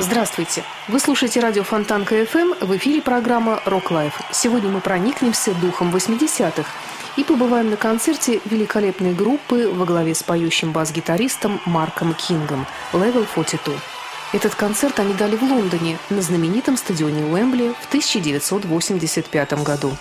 Здравствуйте! Вы слушаете радио Фонтанка FM. В эфире программа «Rock Live». Сегодня мы проникнемся духом 80-х и побываем на концерте великолепной группы во главе с поющим бас-гитаристом Марком Кингом «Level 42». Этот концерт они дали в Лондоне на знаменитом стадионе Уэмбли в 1985 году.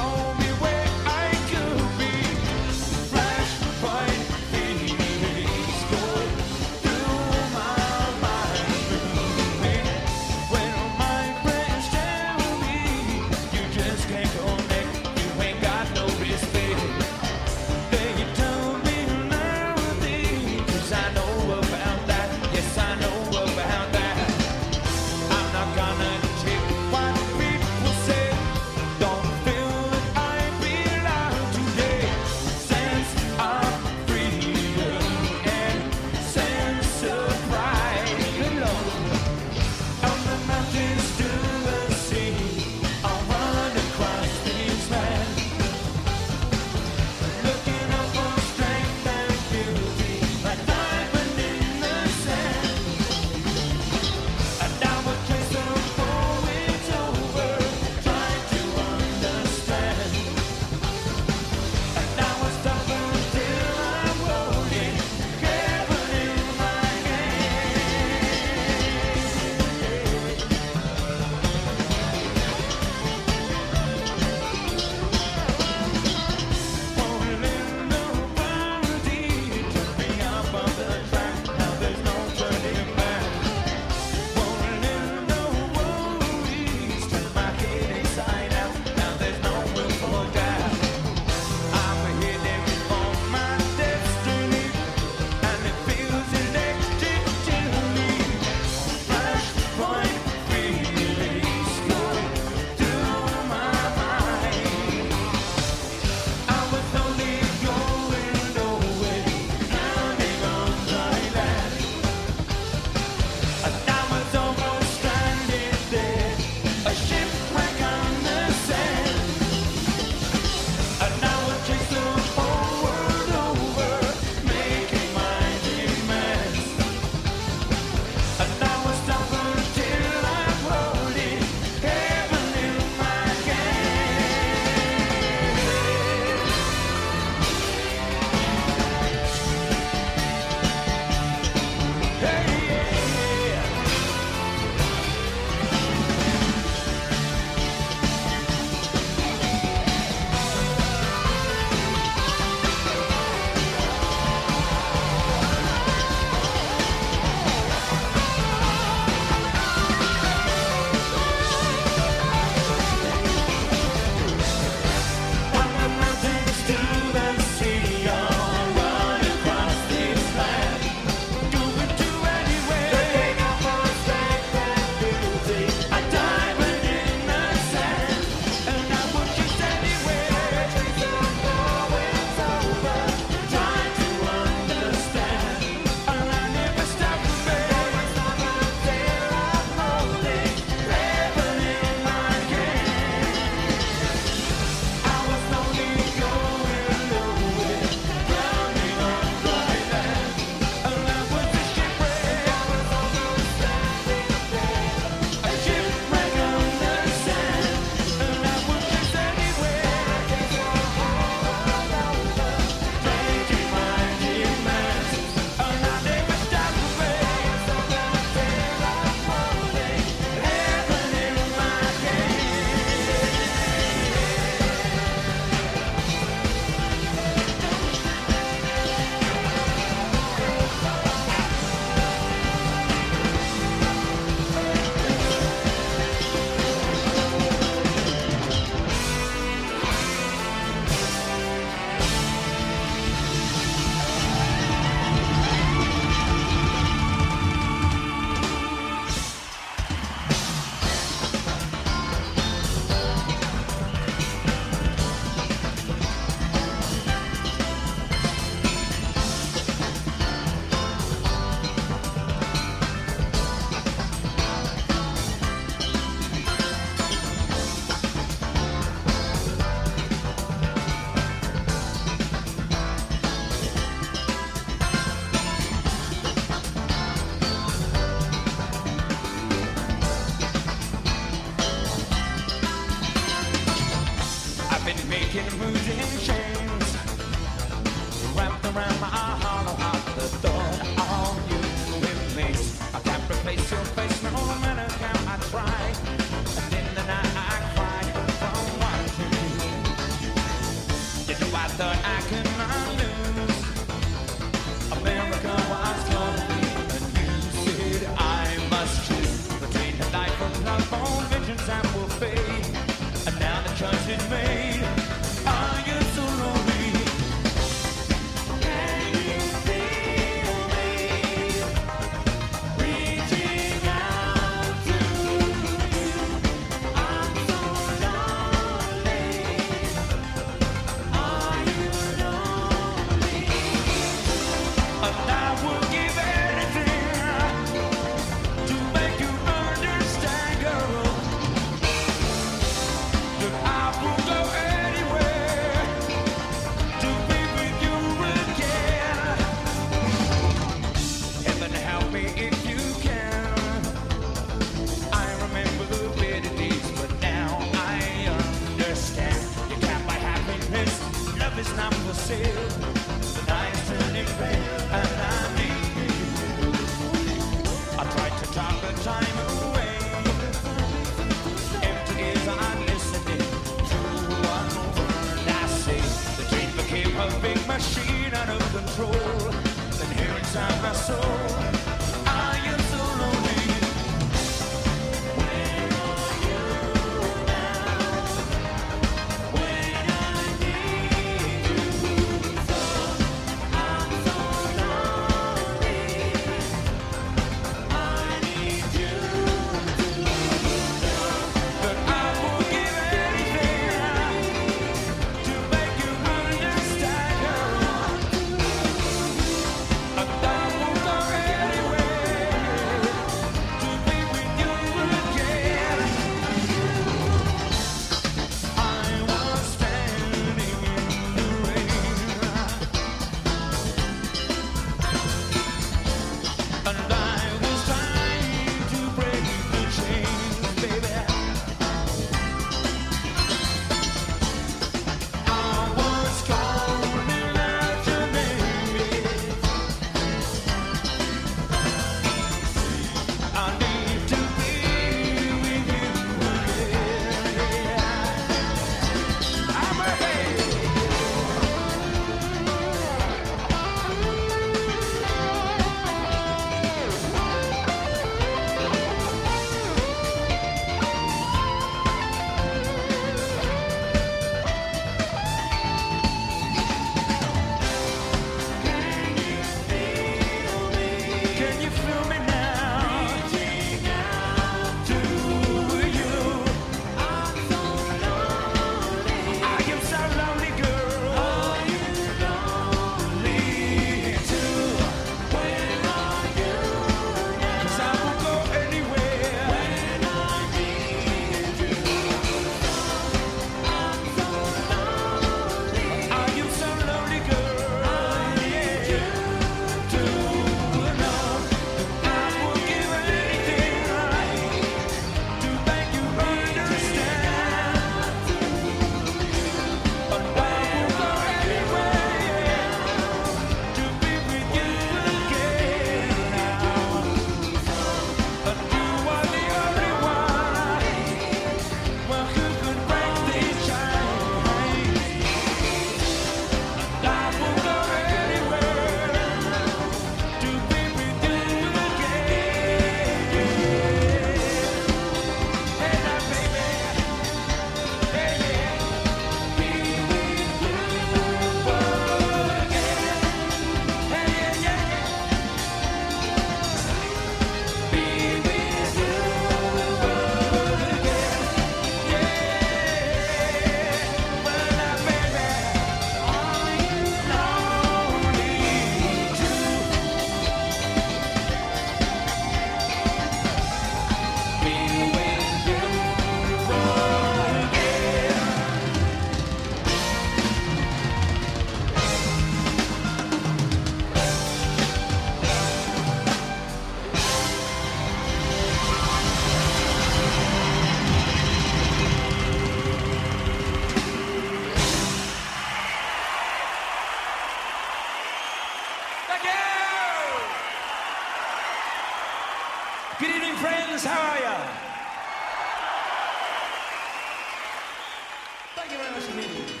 meeting.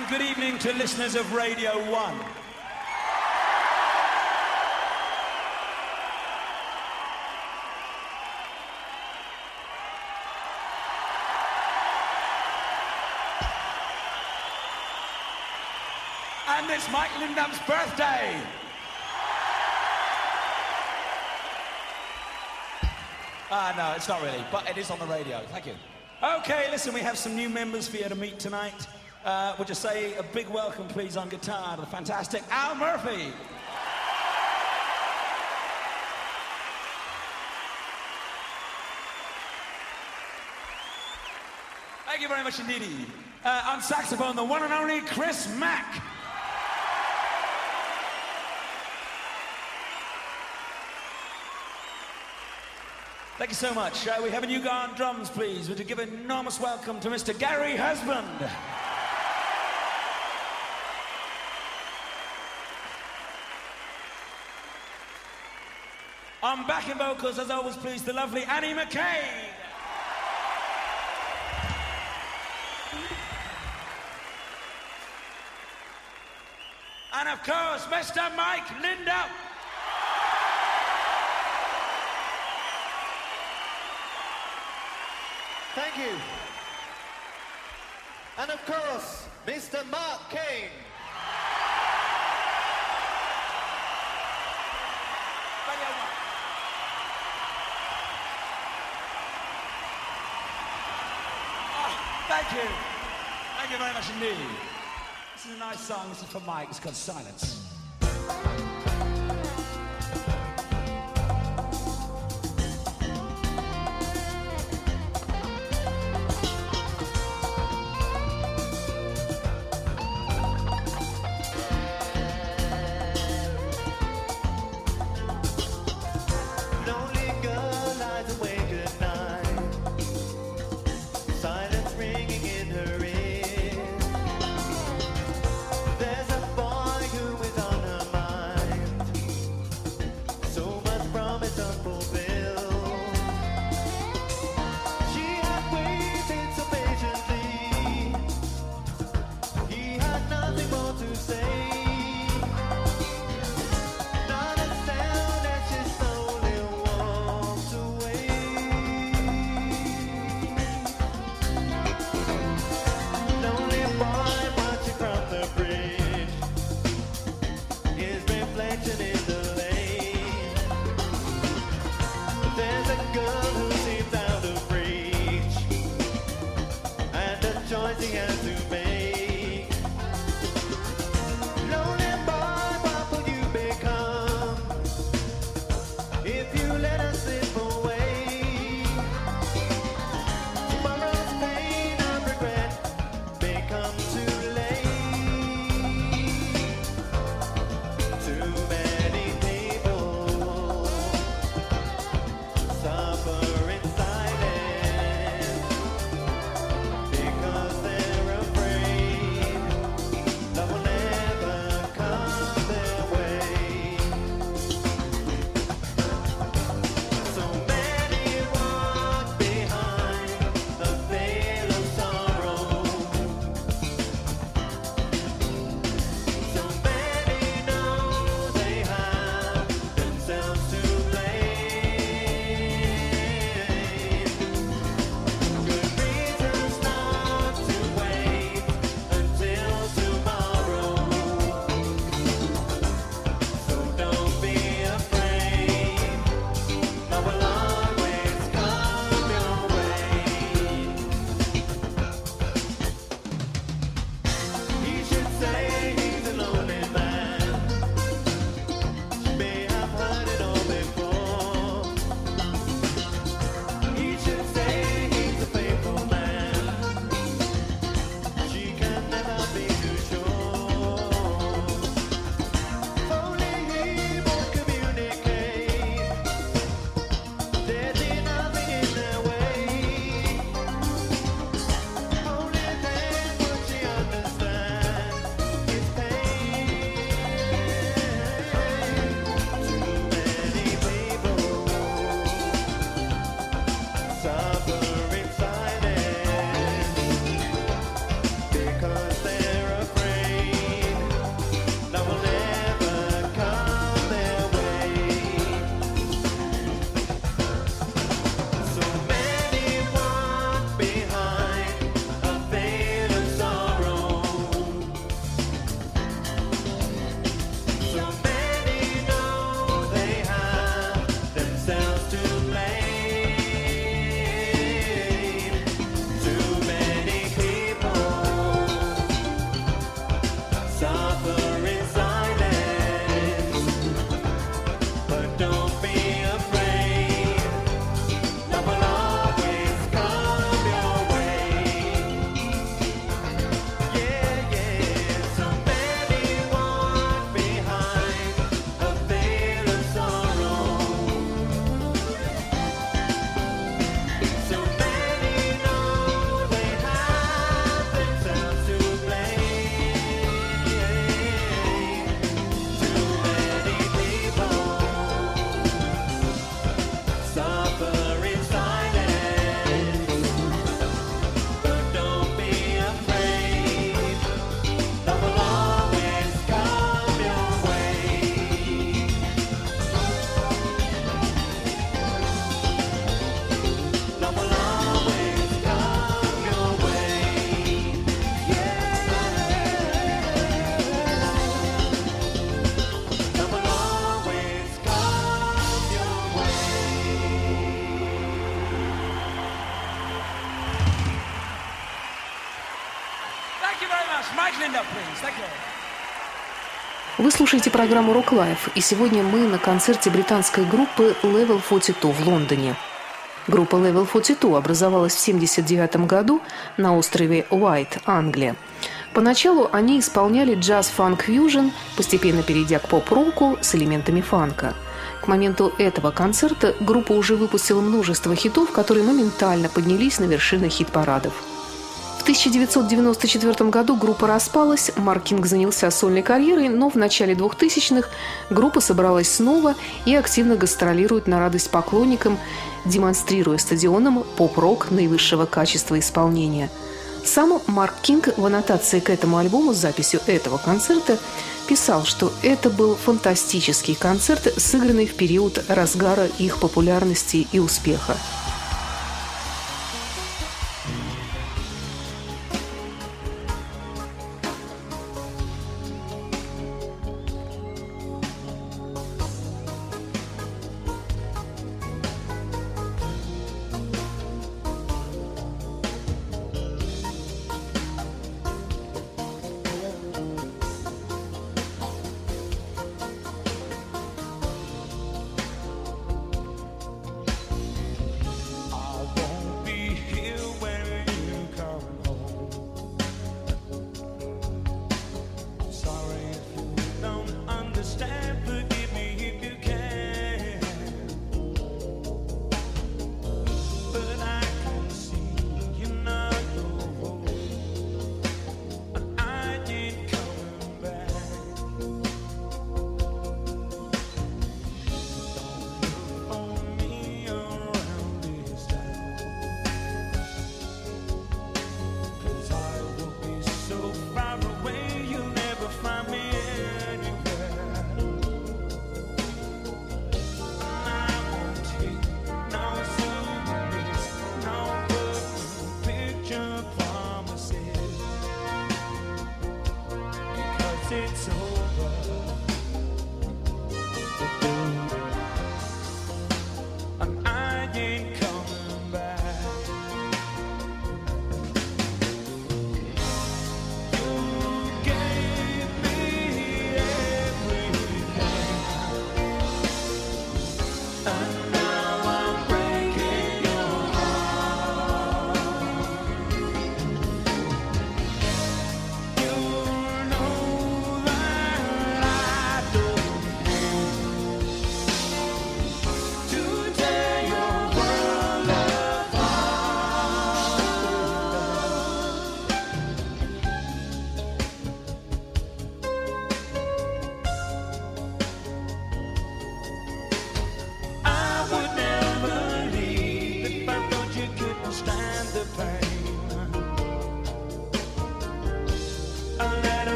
And good evening to listeners of Radio 1. And it's Mike Lindup's birthday. Ah, no, it's not really, but it is on the radio. Thank you. Okay, listen, we have some new members for you to meet tonight. Uh, we'll just say a big welcome, please, on guitar to the fantastic Al Murphy. Thank you very much indeed. Uh, on saxophone, the one and only Chris Mack. Thank you so much. Uh, we have a new guy on drums, please. Would you give an enormous welcome to Mr. Gary Husband? On backing vocals, as always, please, the lovely Annie McKay. And of course, Mr. Mike Lindup. Thank you. And of course, Mr. Mark Kane. Thank you. Thank you very much indeed. This is a nice song. This is for Mike. It's called Silence. Слушаете программу Rock Life, и сегодня мы на концерте британской группы Level 42 в Лондоне. Группа Level 42 образовалась в 1979 году на острове Уайт, Англия. Поначалу они исполняли джаз-фанк-фьюжн, постепенно перейдя к поп-року с элементами фанка. К моменту этого концерта группа уже выпустила множество хитов, которые моментально поднялись на вершины хит-парадов. В 1994 году группа распалась, Марк Кинг занялся сольной карьерой, но в начале 2000-х группа собралась снова и активно гастролирует на радость поклонникам, демонстрируя стадионам поп-рок наивысшего качества исполнения – сам Марк Кинг в аннотации к этому альбому с записью этого концерта писал, что это был фантастический концерт, сыгранный в период разгара их популярности и успеха.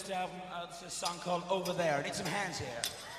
Latest album. Uh, it's a song called Over There. I need some hands here.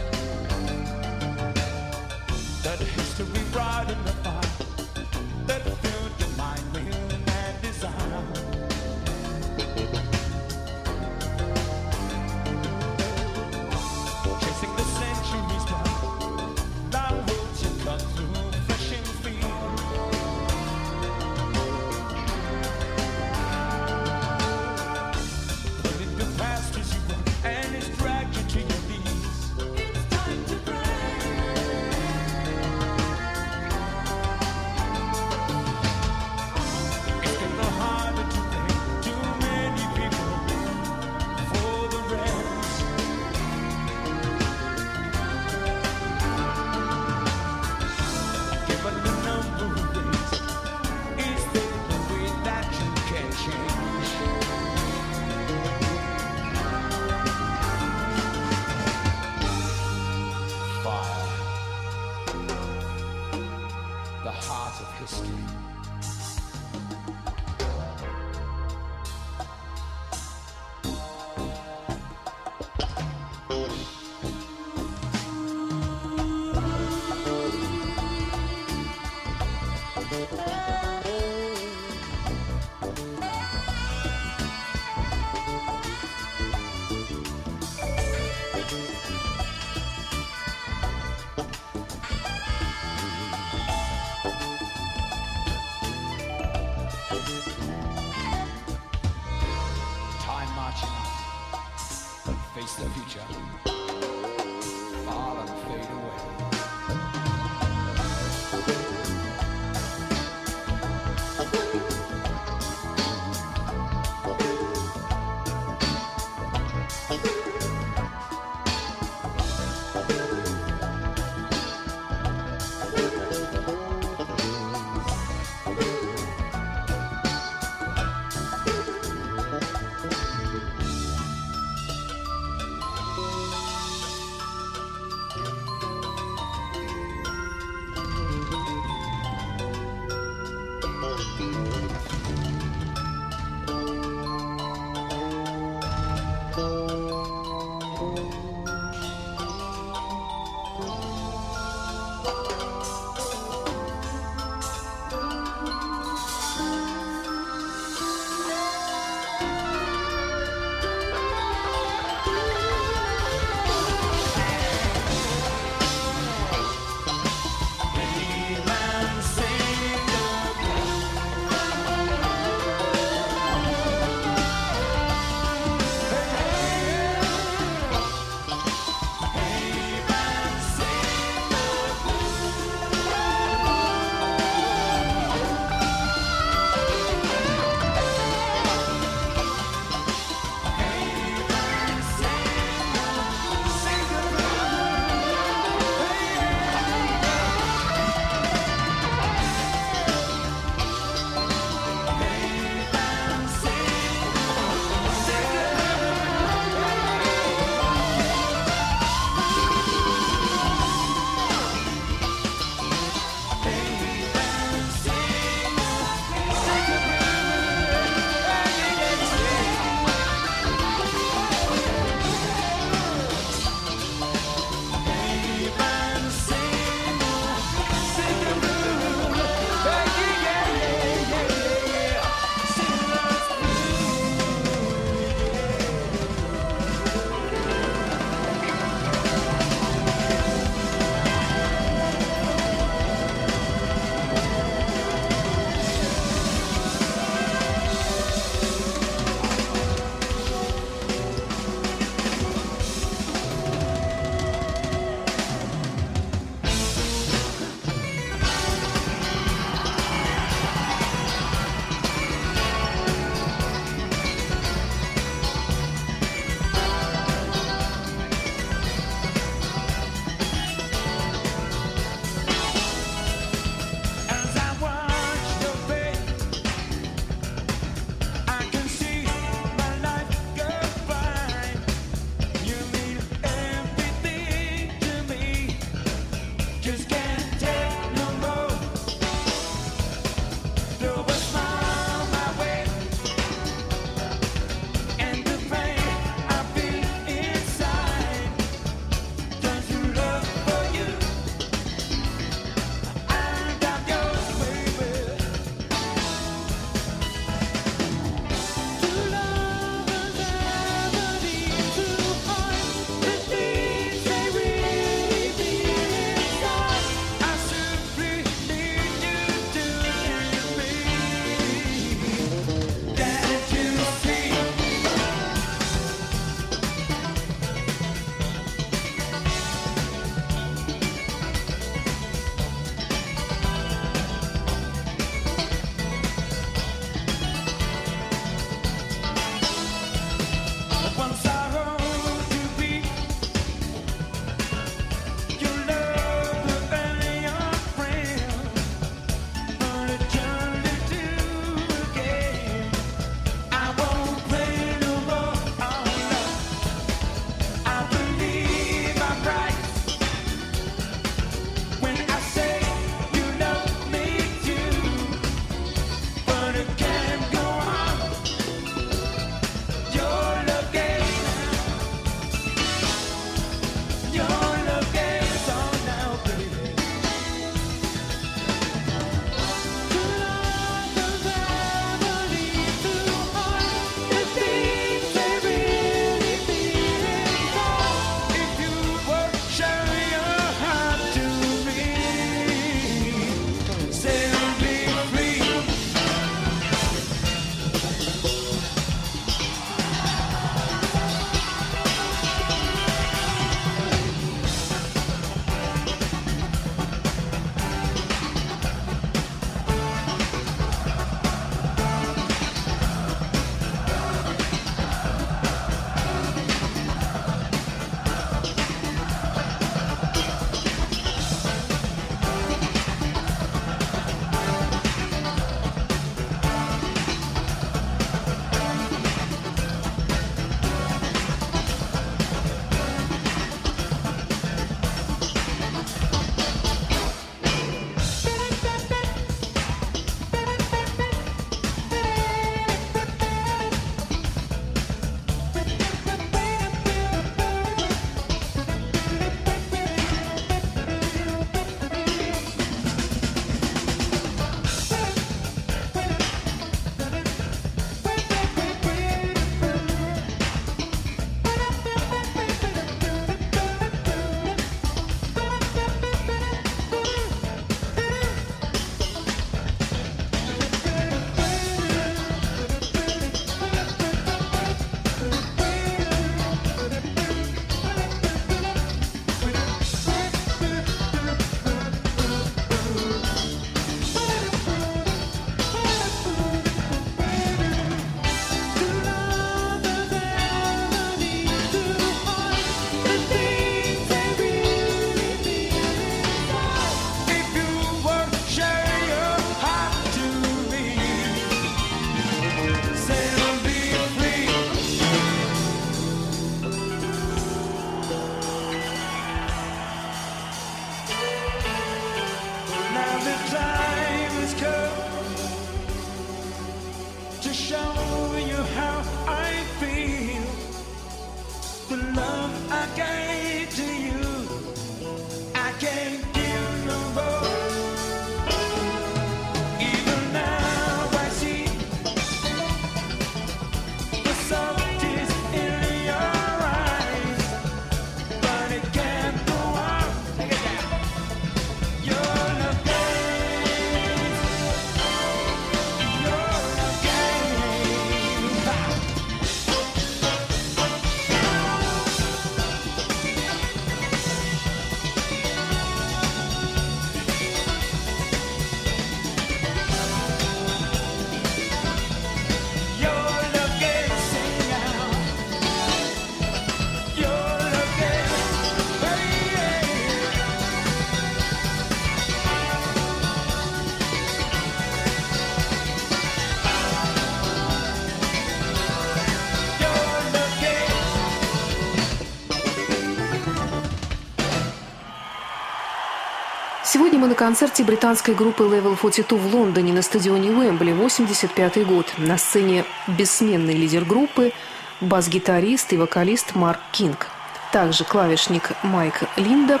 мы на концерте британской группы Level 42 в Лондоне на стадионе Уэмбли, 85 год. На сцене бессменный лидер группы, бас-гитарист и вокалист Марк Кинг. Также клавишник Майк Линдап,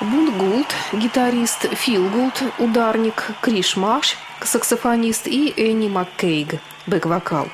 Бунт Гулд, гитарист Фил Гулд, ударник Криш Маш, саксофонист и Энни Маккейг, бэк-вокал.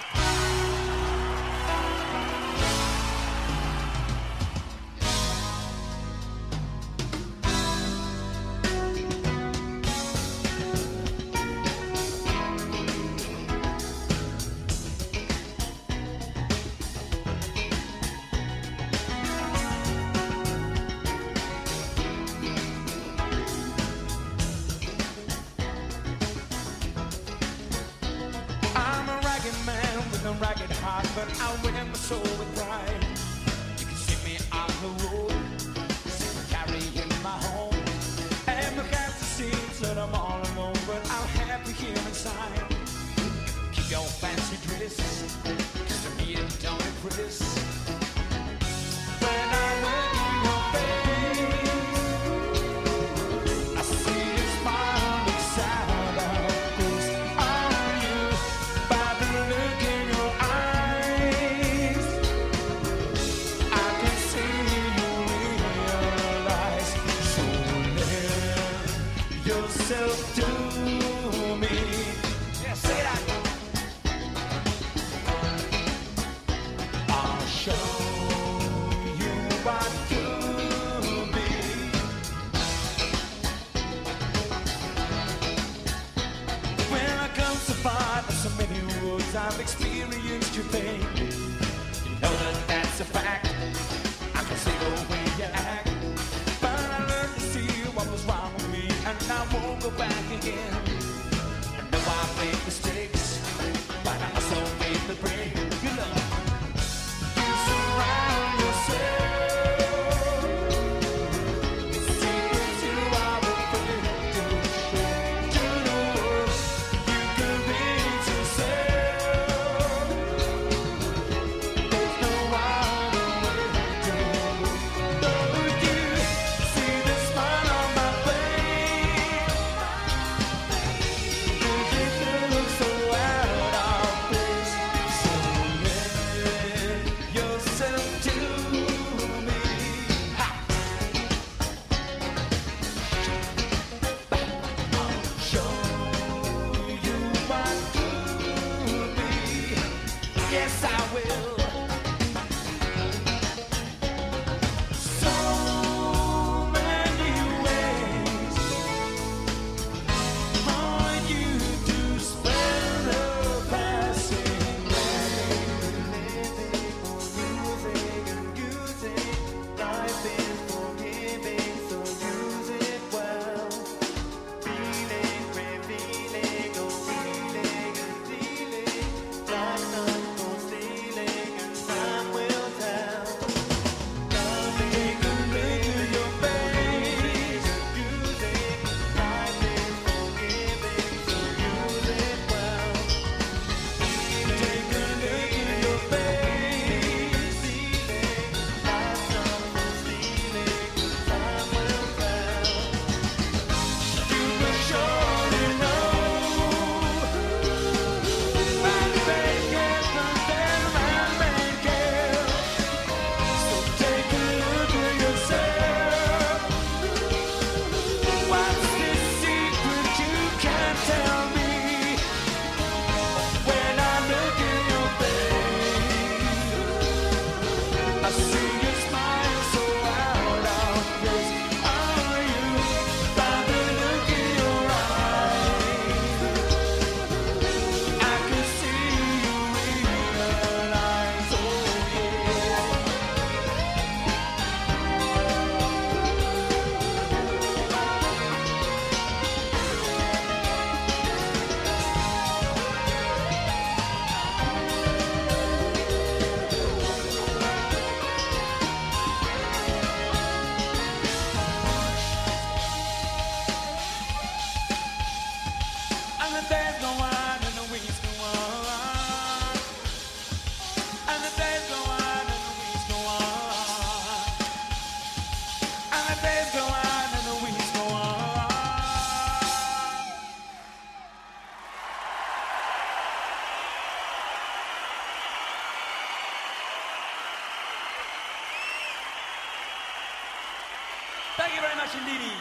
Lady.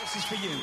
This is for you.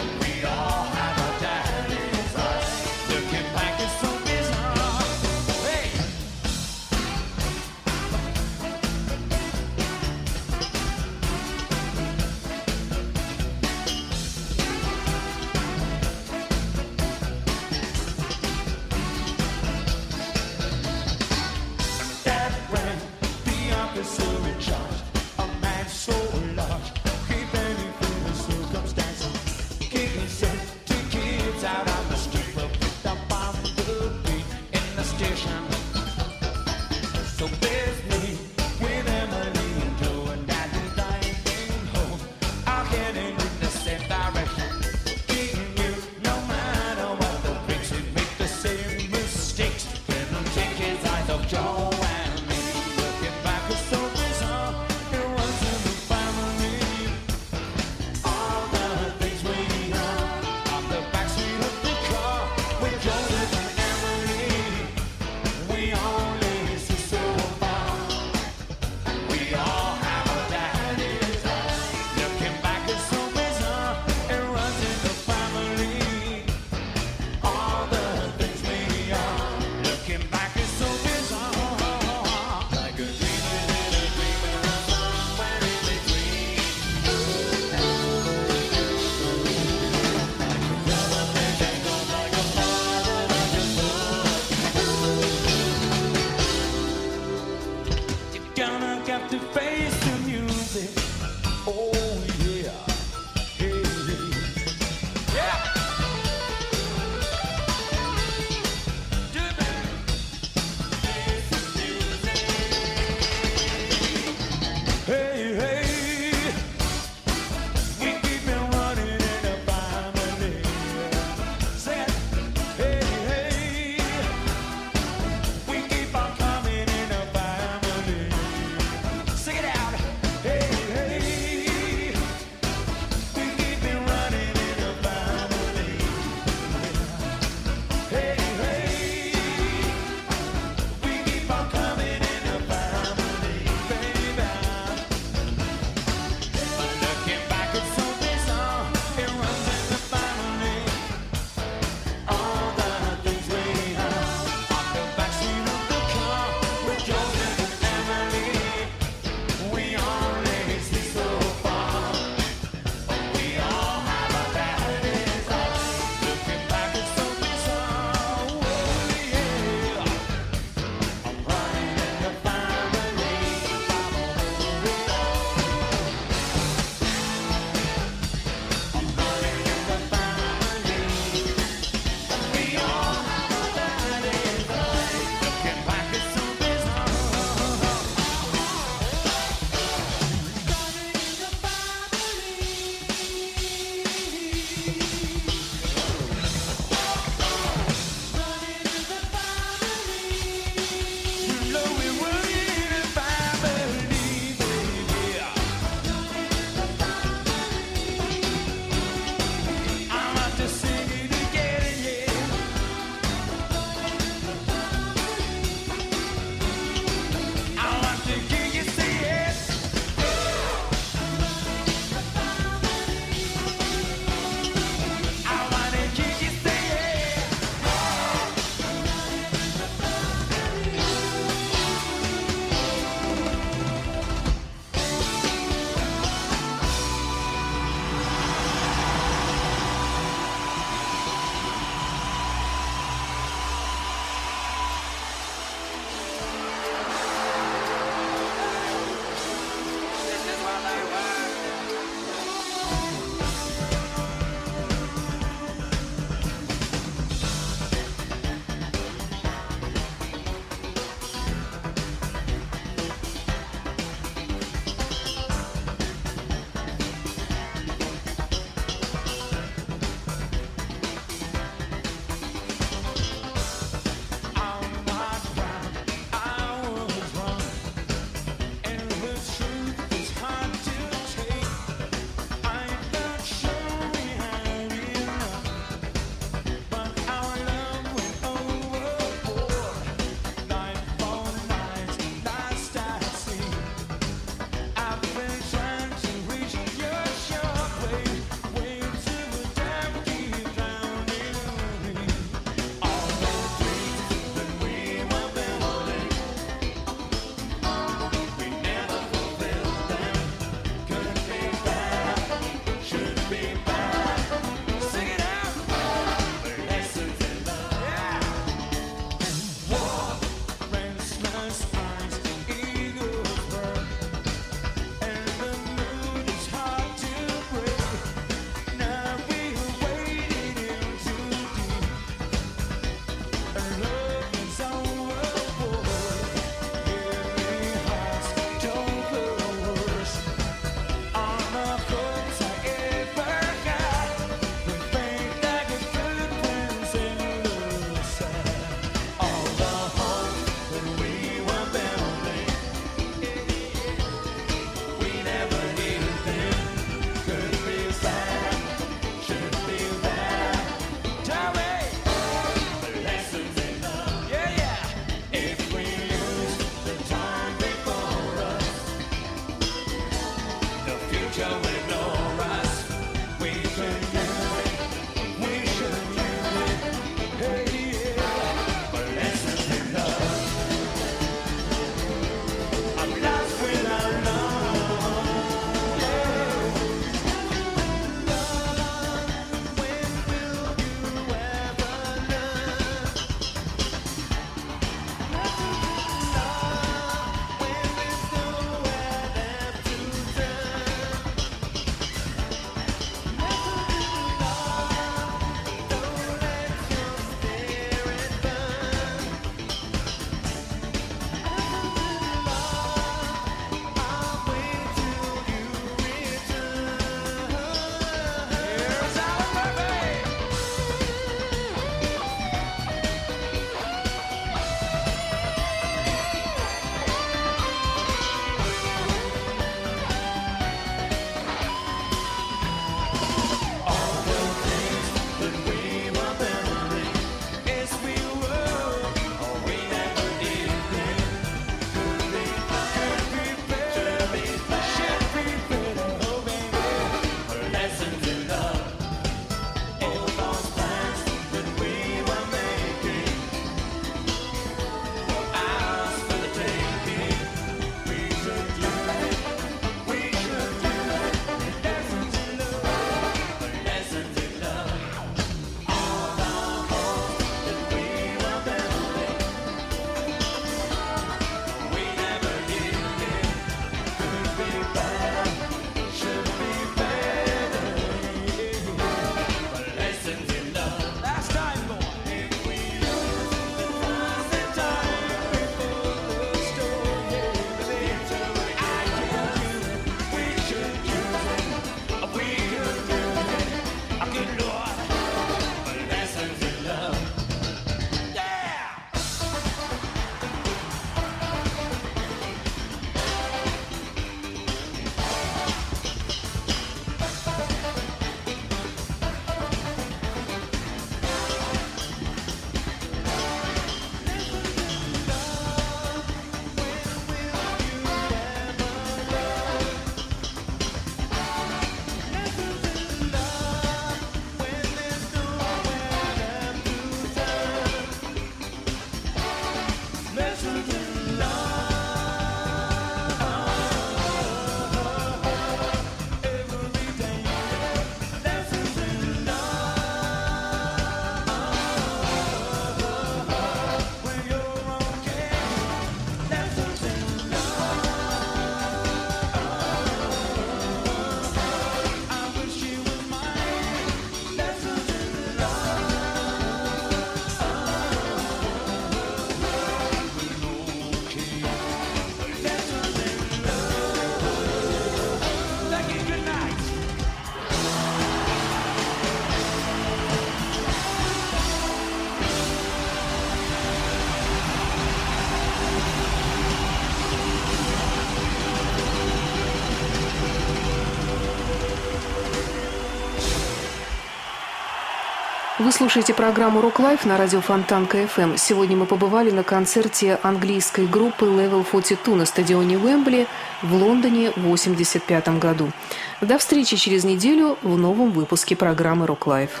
Вы слушаете программу «Рок Лайф» на радио Фонтанка FM. Сегодня мы побывали на концерте английской группы Level 42 на стадионе Уэмбли в Лондоне в 1985 году. До встречи через неделю в новом выпуске программы «Рок Лайф».